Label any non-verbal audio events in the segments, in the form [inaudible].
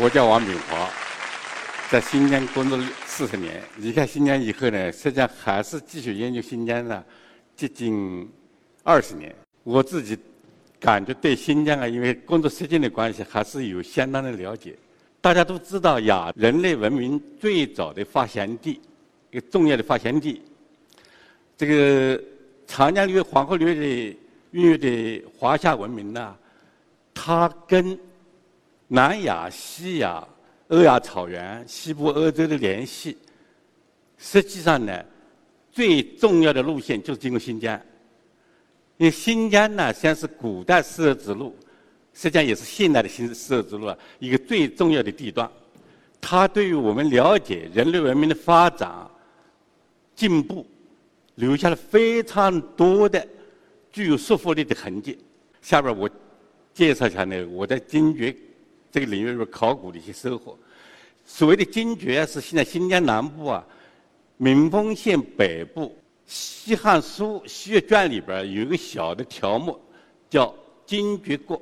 我叫王炳华，在新疆工作四十年。离开新疆以后呢，实际上还是继续研究新疆呢，接近二十年。我自己感觉对新疆啊，因为工作时间的关系，还是有相当的了解。大家都知道，亚人类文明最早的发祥地，一个重要的发祥地，这个长江流域、黄河流域的孕育的华夏文明呢，它跟南亚、西亚、欧亚草原、西部欧洲的联系，实际上呢，最重要的路线就是经过新疆。因为新疆呢，实际上是古代丝绸之路，实际上也是现代的新丝绸之路啊，一个最重要的地段。它对于我们了解人类文明的发展、进步，留下了非常多的具有说服力的痕迹。下边我介绍一下呢，我在坚决。这个领域里边考古的一些收获。所谓的精绝是现在新疆南部啊，民丰县北部《西汉书·西岳传》里边有一个小的条目，叫“精绝国”，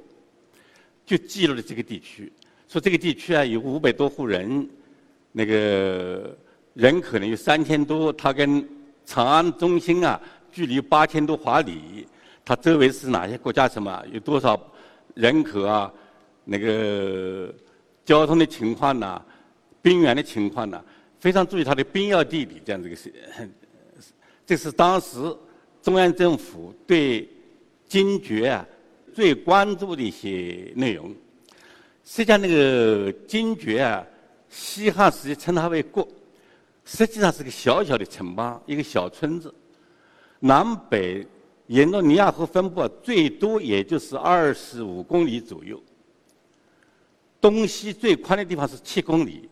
就记录了这个地区。说这个地区啊有五百多户人，那个人口呢有三千多，它跟长安中心啊距离八千多华里，它周围是哪些国家？什么有多少人口啊？那个交通的情况呐，兵源的情况呐，非常注意它的兵要地理这样这个是，[coughs] 这是当时中央政府对精绝啊最关注的一些内容。实际上，那个精绝啊，西汉时期称它为国，实际上是个小小的城邦，一个小村子，南北沿着尼亚河分布，最多也就是二十五公里左右。东西最宽的地方是七公里，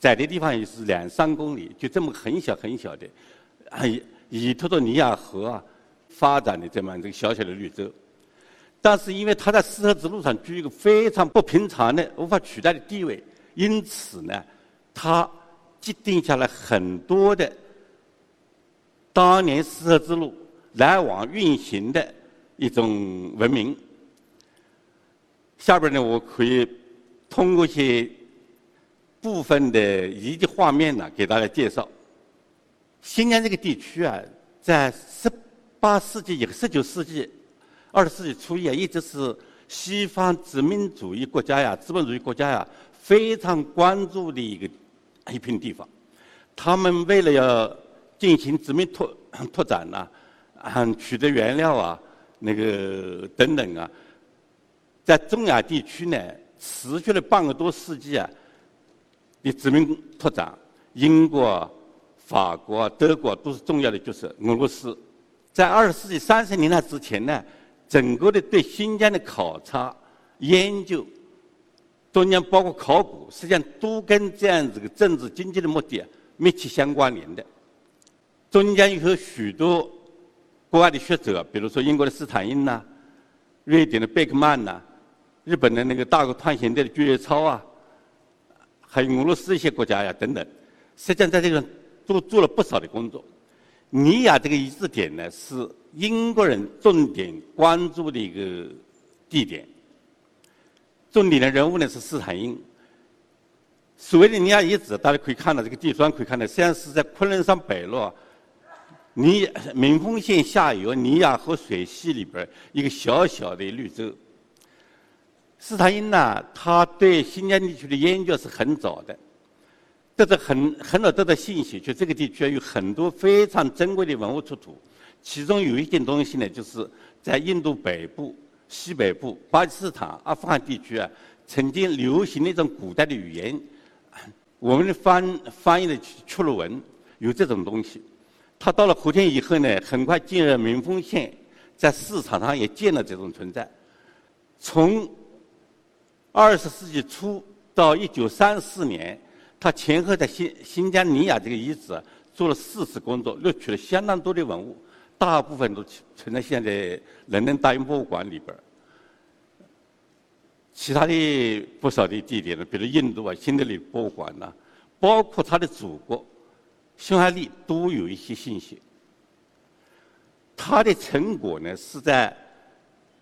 窄的地方也是两三公里，就这么很小很小的，以以托托尼亚河啊发展的这么这个小小的绿洲。但是因为它在丝绸之路上居一个非常不平常的、无法取代的地位，因此呢，它积淀下来很多的当年丝绸之路来往运行的一种文明。下边呢，我可以。通过一些部分的遗迹画面呢，给大家介绍。新疆这个地区啊，在十八世纪以后，十九世纪、二十世纪初叶，一直是西方殖民主义国家呀、资本主义国家呀非常关注的一个一片地方。他们为了要进行殖民拓 [coughs] 拓展呐，啊，取得原料啊，那个等等啊，在中亚地区呢。持续了半个多世纪啊，的殖民拓展，英国、法国、德国都是重要的角色。俄罗斯在二十世纪三十年代之前呢，整个的对新疆的考察、研究，中间包括考古，实际上都跟这样子的政治经济的目的密切相关联的。中间有许多国外的学者，比如说英国的斯坦因呐，瑞典的贝克曼呐。日本的那个大国探险队的巨越超啊，还有俄罗斯一些国家呀等等，实际上在这个都做了不少的工作。尼亚这个遗址点呢，是英国人重点关注的一个地点。重点的人物呢是斯坦因。所谓的尼亚遗址，大家可以看到这个地砖，可以看到，实际上是在昆仑山北麓，尼民丰县下游尼亚河水系里边一个小小的绿洲。斯坦因呢，他对新疆地区的研究是很早的，得到很很早得到信息，就这个地区有很多非常珍贵的文物出土。其中有一件东西呢，就是在印度北部、西北部、巴基斯坦、阿富汗地区啊，曾经流行的一种古代的语言，我们的翻翻译的曲鲁文有这种东西。他到了和田以后呢，很快进入民丰县，在市场上也见了这种存在。从二十世纪初到一九三四年，他前后在新新疆尼雅这个遗址做了四次工作，录取了相当多的文物，大部分都存在现在伦敦大英博物馆里边。其他的不少的地点呢，比如印度啊、新德里博物馆呐，包括他的祖国匈牙利都有一些信息。他的成果呢，是在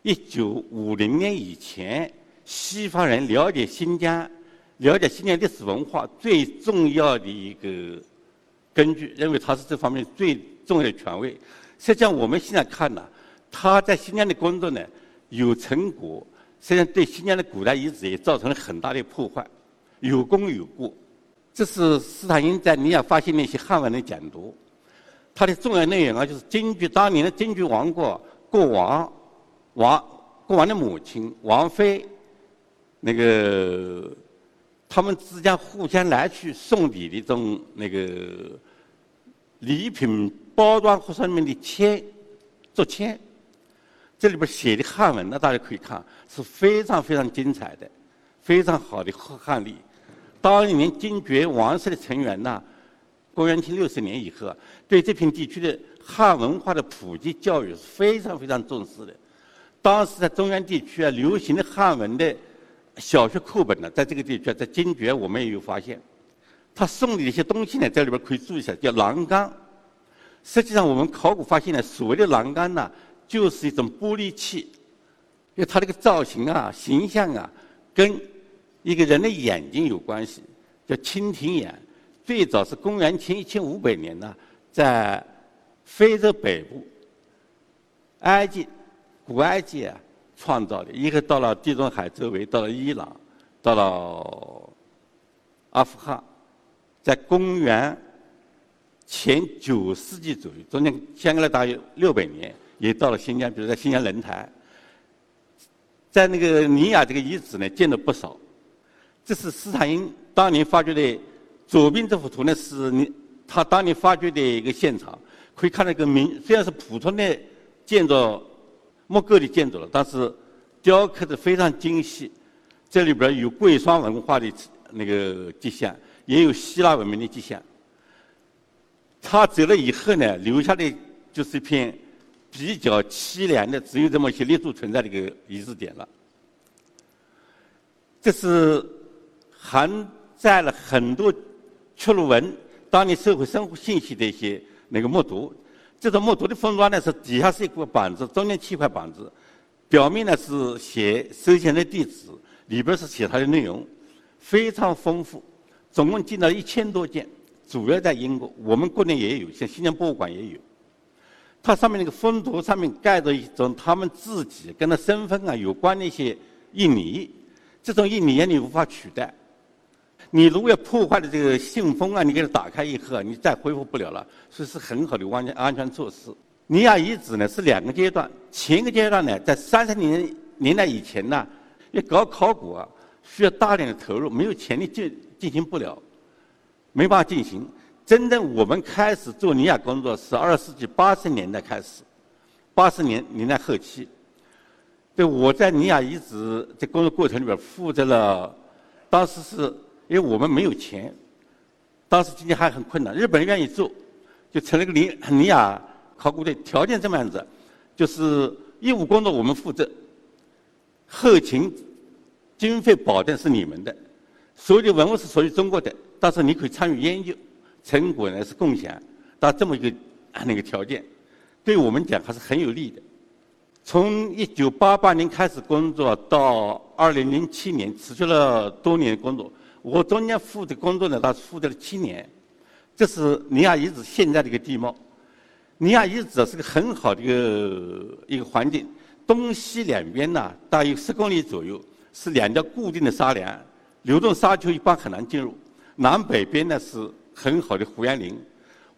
一九五零年以前，西方人了解新疆、了解新疆历史文化最重要的一个根据，认为他是这方面最重要的权威。实际上，我们现在看呢，他在新疆的工作呢有成果。实际上，对新疆的古代遗址也造成了很大的破坏，有功有过。这是斯坦因在尼亚发现的一些汉文的简读，它的重要内容啊，就是根据当年的根据王国国王、王国王的母亲、王妃，那个他们之间互相来去送礼的这种那个礼品包装盒上面的签，做签。这里边写的汉文呢，大家可以看，是非常非常精彩的，非常好的汉汉隶。当年金爵王室的成员呐，公元前六十年以后，对这片地区的汉文化的普及教育是非常非常重视的。当时在中原地区啊，流行的汉文的小学课本呢，在这个地区，在金爵我们也有发现。他送的一些东西呢，在里边可以注意一下，叫栏杆。实际上，我们考古发现呢，所谓的栏杆呢。就是一种玻璃器，因为它这个造型啊、形象啊，跟一个人的眼睛有关系，叫蜻蜓眼。最早是公元前一千五百年呢，在非洲北部、埃及、古埃及啊创造的，一个到了地中海周围，到了伊朗，到了阿富汗，在公元前九世纪左右，中间相隔了大约六百年。也到了新疆，比如在新疆轮台，在那个尼雅这个遗址呢，见了不少。这是斯坦因当年发掘的，左边这幅图呢是你他当年发掘的一个现场，可以看到一个明虽然是普通的建筑木构的建筑了，但是雕刻的非常精细。这里边有贵霜文化的那个迹象，也有希腊文明的迹象。他走了以后呢，留下的就是一片。比较凄凉的，只有这么一些立柱存在的一个遗址点了。这是含载了很多曲路文当年社会生活信息的一些那个木牍。这种木牍的封装呢，是底下是一块板子，中间七块板子，表面呢是写收钱的地址，里边是写它的内容，非常丰富。总共进了一千多件，主要在英国，我们国内也有，像新疆博物馆也有。它上面那个封图上面盖着一种他们自己跟他身份啊有关的一些印泥，这种印泥你无法取代。你如果要破坏了这个信封啊，你给它打开以后，你再恢复不了了，所以是很好的安全安全措施。尼亚遗址呢是两个阶段，前一个阶段呢在三十年年代以前呢，要搞考古啊需要大量的投入，没有钱的进进行不了，没办法进行。真正我们开始做尼亚工作是二十世纪八十年代开始，八十年年代后期。对，我在尼亚遗址这工作过程里边负责了，当时是因为我们没有钱，当时经济还很困难，日本人愿意做，就成了个尼尼亚考古队。条件这么样子，就是义务工作我们负责，后勤经费保证是你们的，所有的文物是属于中国的，但是你可以参与研究。成果呢是共享，到这么一个那个条件，对我们讲还是很有利的。从一九八八年开始工作到二零零七年，持续了多年工作。我中间负责工作呢，他负责了七年。这是尼亚遗址现在的一个地貌。尼亚遗址是个很好的一个一个环境，东西两边呢大约十公里左右是两条固定的沙梁，流动沙丘一般很难进入。南北边呢是。很好的胡杨林，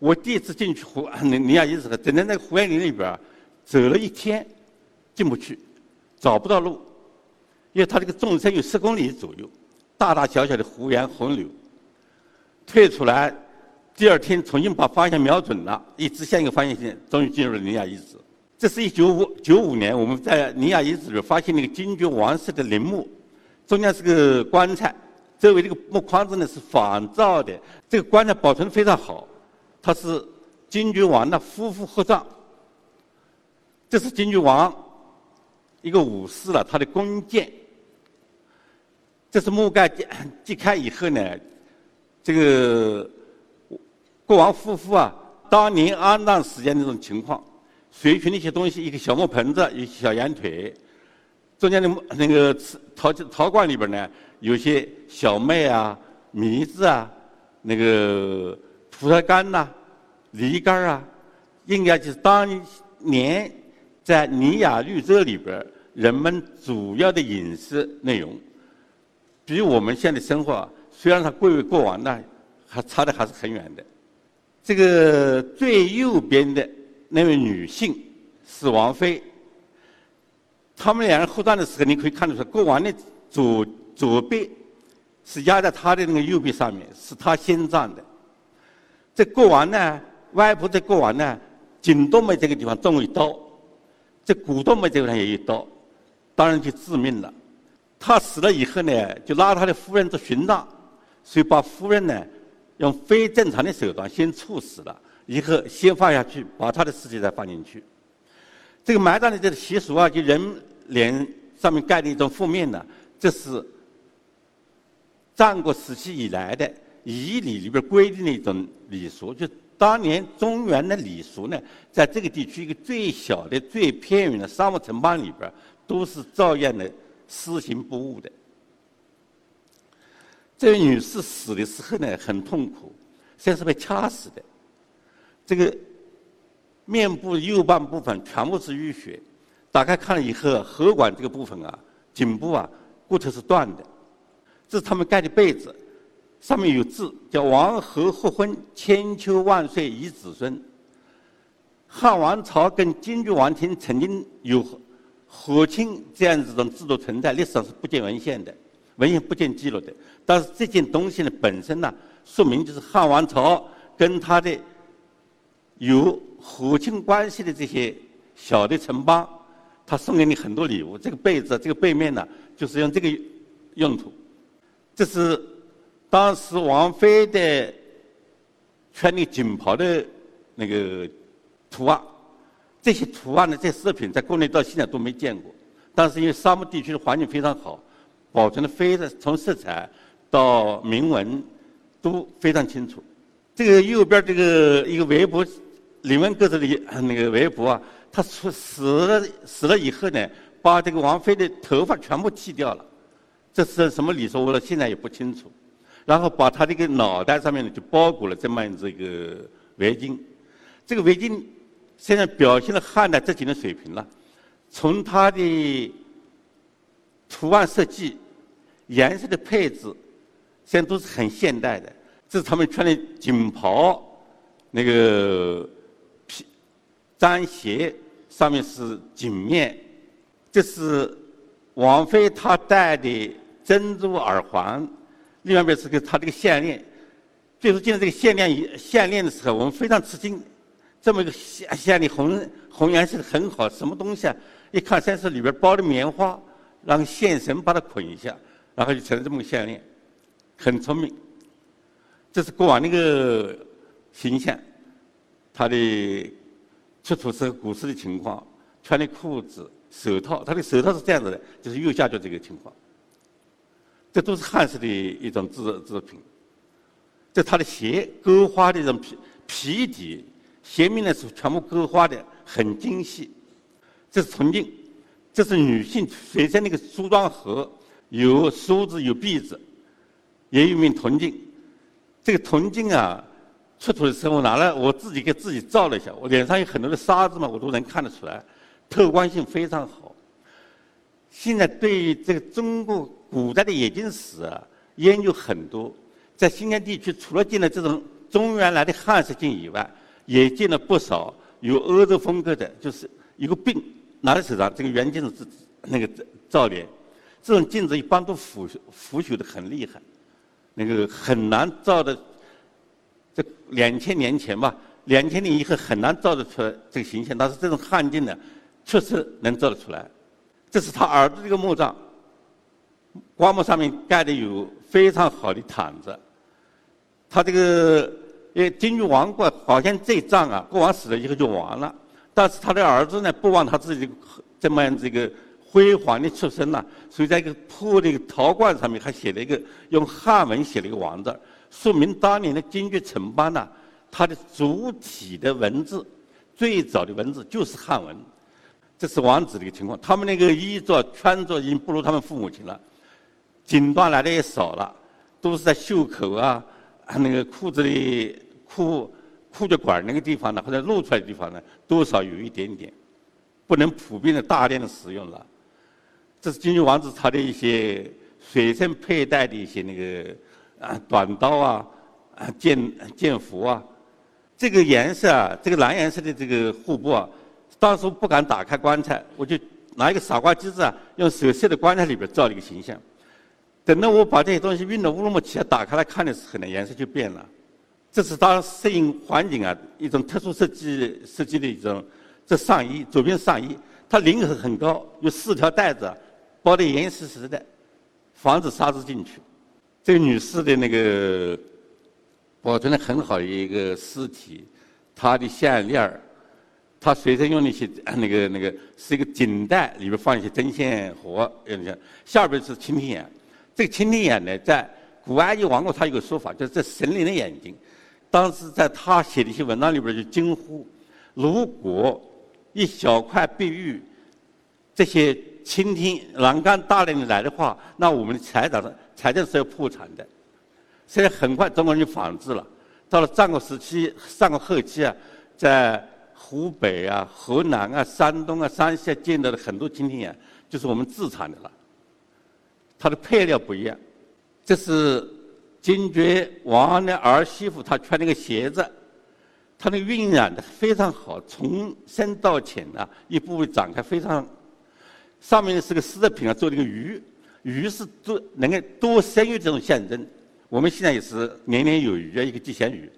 我第一次进去胡尼尼亚遗址，整在那个胡杨林里边走了一天，进不去，找不到路，因为它这个纵深有十公里左右，大大小小的胡杨洪柳。退出来，第二天重新把方向瞄准了，一直向一个方向线，终于进入了尼亚遗址。这是一九五九五年，我们在尼亚遗址里发现那个金爵王室的陵墓，中间是个棺材，周围这个木框子呢是仿造的，这个棺材保存的非常好。它是金郡王的夫妇合葬，这是金郡王一个武士了，他的弓箭。这是木盖揭 [coughs] 揭开以后呢，这个国王夫妇啊，当年安葬时间那种情况，随去那些东西，一个小木盆子，一小羊腿，中间的那个陶陶罐里边呢，有些小麦啊、米子啊，那个。葡萄干呐，梨干啊，应该就是当年在尼亚绿洲里边人们主要的饮食内容。比我们现在生活，虽然它贵为过往，那还差的还是很远的。这个最右边的那位女性是王妃，他们两人互葬的时候，你可以看得出来，国王的左左臂是压在他的那个右臂上面，是他先葬的。这国王呢，外婆的国王呢，颈动脉这个地方中了一刀，这股动脉这个地方也一刀，当然就致命了。他死了以后呢，就拉他的夫人做殉葬，所以把夫人呢用非正常的手段先处死了，以后先放下去，把他的尸体再放进去。这个埋葬的这个习俗啊，就人脸上面盖的一种覆面呢，这是战国时期以来的。仪礼里边规定的一种礼俗，就当年中原的礼俗呢，在这个地区一个最小的、最偏远的沙漠城邦里边，都是照样的施行不误的。这位女士死的时候呢，很痛苦，像是被掐死的。这个面部右半部分全部是淤血，打开看了以后，喉管这个部分啊，颈部啊，骨头是断的。这是他们盖的被子。上面有字，叫“王侯合婚，千秋万岁以子孙”。汉王朝跟金郡王庭曾经有和亲这样子的制度存在，历史上是不见文献的，文献不见记录的。但是这件东西呢，本身呢，说明就是汉王朝跟他的有和亲关系的这些小的城邦，他送给你很多礼物。这个被子，这个背面呢，就是用这个用途。这是。当时王菲的穿的锦袍的那个图案，这些图案呢，这饰品在国内到现在都没见过。但是因为沙漠地区的环境非常好，保存的非常从色彩到铭文都非常清楚。这个右边这个一个围脖，李文格子的那个围脖啊，他出死了死了以后呢，把这个王菲的头发全部剃掉了。这是什么礼数？我现在也不清楚。然后把他这个脑袋上面呢，就包裹了这么样子一个围巾。这个围巾现在表现了汉代这几年水平了。从它的图案设计、颜色的配置，现在都是很现代的。这是他们穿的锦袍，那个皮毡鞋上面是锦面。这是王菲她戴的珍珠耳环。另外边是个她这个项链，最初见到这个项链项链的时候，我们非常吃惊，这么一个项项链红红颜色很好，什么东西啊？一看先是里边包的棉花，让线绳把它捆一下，然后就成了这么个项链，很聪明。这是过往那个形象，他的出土时古时的情况，穿的裤子、手套，他的手套是这样子的，就是右下角这个情况。这都是汉式的一种制制品。这他的鞋勾花的这种皮皮底，鞋面呢是全部勾花的，很精细。这是铜镜，这是女性随身那个梳妆盒，有梳子有篦子，也有一面铜镜。这个铜镜啊，出土的时候拿来我自己给自己照了一下，我脸上有很多的沙子嘛，我都能看得出来，透光性非常好。现在对于这个中国。古代的冶金史啊，研究很多。在新疆地区，除了进了这种中原来的汉式镜以外，也见了不少有欧洲风格的，就是一个柄拿在手上，这个圆镜子那个照脸。这种镜子一般都腐腐朽的很厉害，那个很难照的。这两千年前吧，两千年以后很难照得出来这个形象。但是这种汉镜呢，确实能照得出来。这是他耳朵这个墓葬。棺木上面盖的有非常好的毯子。他这个因为金玉王国好像这一仗啊，国王死了以后就完了。但是他的儿子呢，不忘他自己这么样子一个辉煌的出身呐，所以在一个破的一个陶罐上面还写了一个用汉文写了一个王字，说明当年的京剧城邦呐，它的主体的文字最早的文字就是汉文。这是王子的一个情况，他们那个衣着穿着已经不如他们父母亲了，锦缎来的也少了，都是在袖口啊、那个裤子的裤。裤脚管那个地方呢，或者露出来的地方呢，多少有一点点，不能普遍的大量的使用了。这是金玉王子他的一些随身佩戴的一些那个啊短刀啊啊剑剑斧啊，这个颜色啊，这个蓝颜色的这个护布啊，当时不敢打开棺材，我就拿一个傻瓜机子啊，用手塞在棺材里边照了一个形象。等到我把这些东西运到乌鲁木齐打开来看的时候呢，颜色就变了。这是当适应环境啊一种特殊设计设计的一种这上衣，左边上衣，它领口很高，有四条带子，包得严严实实的，防止沙子进去。这个女士的那个保存的很好的一个尸体，她的项链儿，她随身用的一些那个那个是一个锦带，里边放一些针线活，下边是蜻蜓眼。这个蜻蜓眼呢，在古埃及王国，它有个说法，就是这神灵的眼睛。当时在他写的一些文章里边就惊呼：如果一小块碧玉，这些蜻蜓栏杆大量的来的话，那我们的财产财政是要破产的。所以很快中国人就仿制了。到了战国时期、战国后期啊，在湖北啊、河南啊、山东啊、山西啊见到的很多蜻蜓眼，就是我们自产的了。它的配料不一样，这是。金爵王的儿媳妇，她穿那个鞋子，她那个晕染的非常好，从深到浅啊，一步步展开，非常。上面是个丝品啊，做那个鱼，鱼是多能够多生育这种象征。我们现在也是年年有余啊，一个吉祥鱼。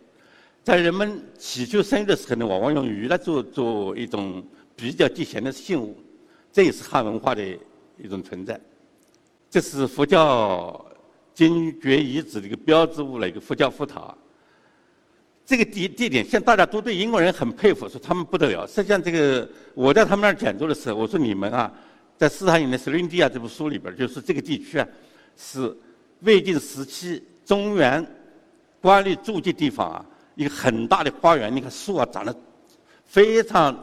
在人们祈求生育的时候呢，往往用鱼来做做一种比较吉祥的信物，这也是汉文化的一种存在。这是佛教。精绝遗址的一个标志物了，一个佛教佛塔。这个地地点，像大家都对英国人很佩服，说他们不得了。实际上，这个我在他们那儿讲座的时候，我说你们啊，在斯坦因的《斯林蒂亚》这部书里边，就是这个地区啊，是魏晋时期中原官吏住的地方啊，一个很大的花园。你看树啊，长得非常，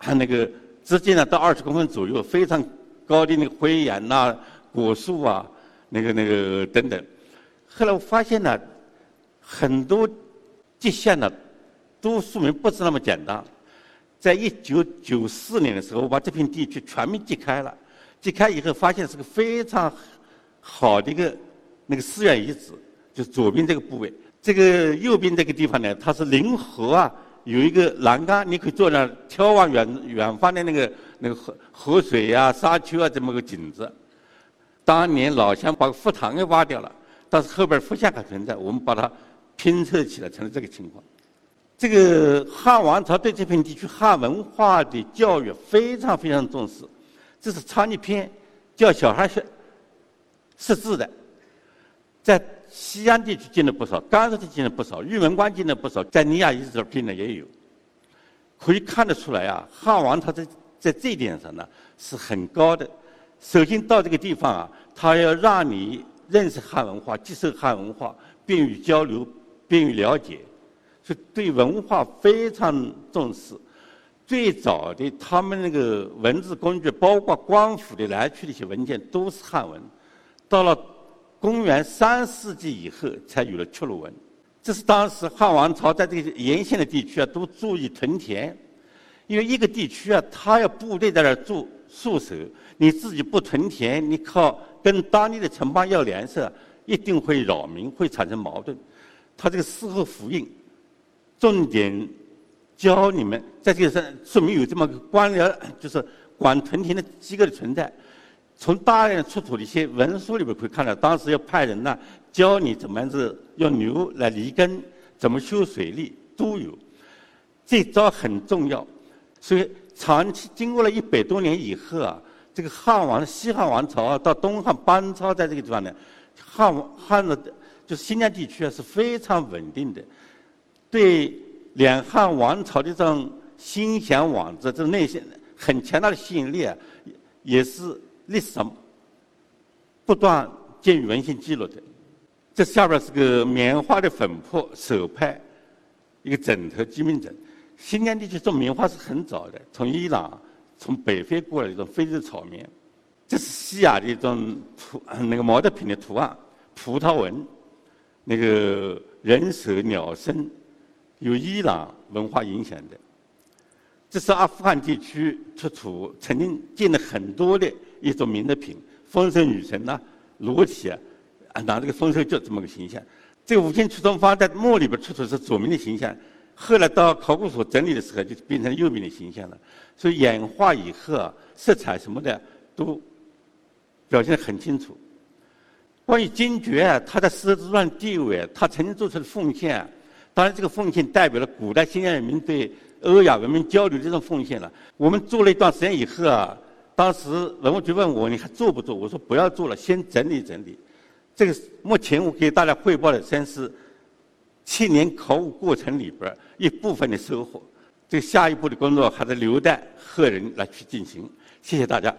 那个直径呢到二十公分左右，非常高的那个灰岩呐、果树啊。那个、那个等等，后来我发现呢，很多地线呢，都说明不是那么简单。在一九九四年的时候，我把这片地区全面揭开了，揭开以后发现是个非常好的一个那个寺院遗址，就左边这个部位。这个右边这个地方呢，它是临河啊，有一个栏杆，你可以坐那眺望远远方的那个那个河河水呀、沙丘啊这么个景致。当年老乡把佛堂给挖掉了，但是后边佛像还存在，我们把它拼凑起来成了这个情况。这个汉王朝对这片地区汉文化的教育非常非常重视，这是昌邑篇，教小孩学识字的，在西安地区进了不少，甘肃地区进了不少，玉门关进了不少，在尼亚遗址这儿的也有，可以看得出来啊，汉王朝在在这一点上呢是很高的。首先到这个地方啊，他要让你认识汉文化，接受汉文化，便于交流，便于了解，所以对文化非常重视。最早的他们那个文字工具，包括官府的来去的一些文件，都是汉文。到了公元三世纪以后，才有了阙鲁文。这是当时汉王朝在这个沿线的地区啊，都注意屯田，因为一个地区啊，他要部队在那儿驻戍守。你自己不屯田，你靠跟当地的城邦要粮食，一定会扰民，会产生矛盾。他这个事后复印，重点教你们，在这个上说明有这么个官僚，就是管屯田的机构的存在。从大量出土的一些文书里边可以看到，当时要派人呢教你怎么样子用牛来犁耕，怎么修水利都有。这招很重要，所以长期经过了一百多年以后啊。这个汉王、西汉王朝啊，到东汉班超在这个地方呢，汉汉的，就是新疆地区啊是非常稳定的，对两汉王朝的这种心向往之，这种内心很强大的吸引力啊，也是历史上不断见于文献记录的。这下边是个棉花的粉扑手拍，一个枕头鸡鸣枕。新疆地区种棉花是很早的，从伊朗、从北非过来的一种非洲草棉。这是西亚的一种图，那个毛织品的图案，葡萄纹，那个人首鸟身，有伊朗文化影响的。这是阿富汗地区出土，曾经见了很多的一种名的品，丰收女神呐，裸体啊。拿这个丰收就这么个形象，这五金出土方在墓里边出土是左面的形象，后来到考古所整理的时候就变成右面的形象了。所以演化以后啊，色彩什么的都表现得很清楚。关于金爵啊，他在丝绸之路地位，他曾经做出的奉献，当然这个奉献代表了古代新疆人民对欧亚文明交流这种奉献了。我们做了一段时间以后啊，当时文物局问我你还做不做？我说不要做了，先整理整理。这个目前我给大家汇报的先是七年考古过程里边一部分的收获，这下一步的工作还得留待后人来去进行。谢谢大家。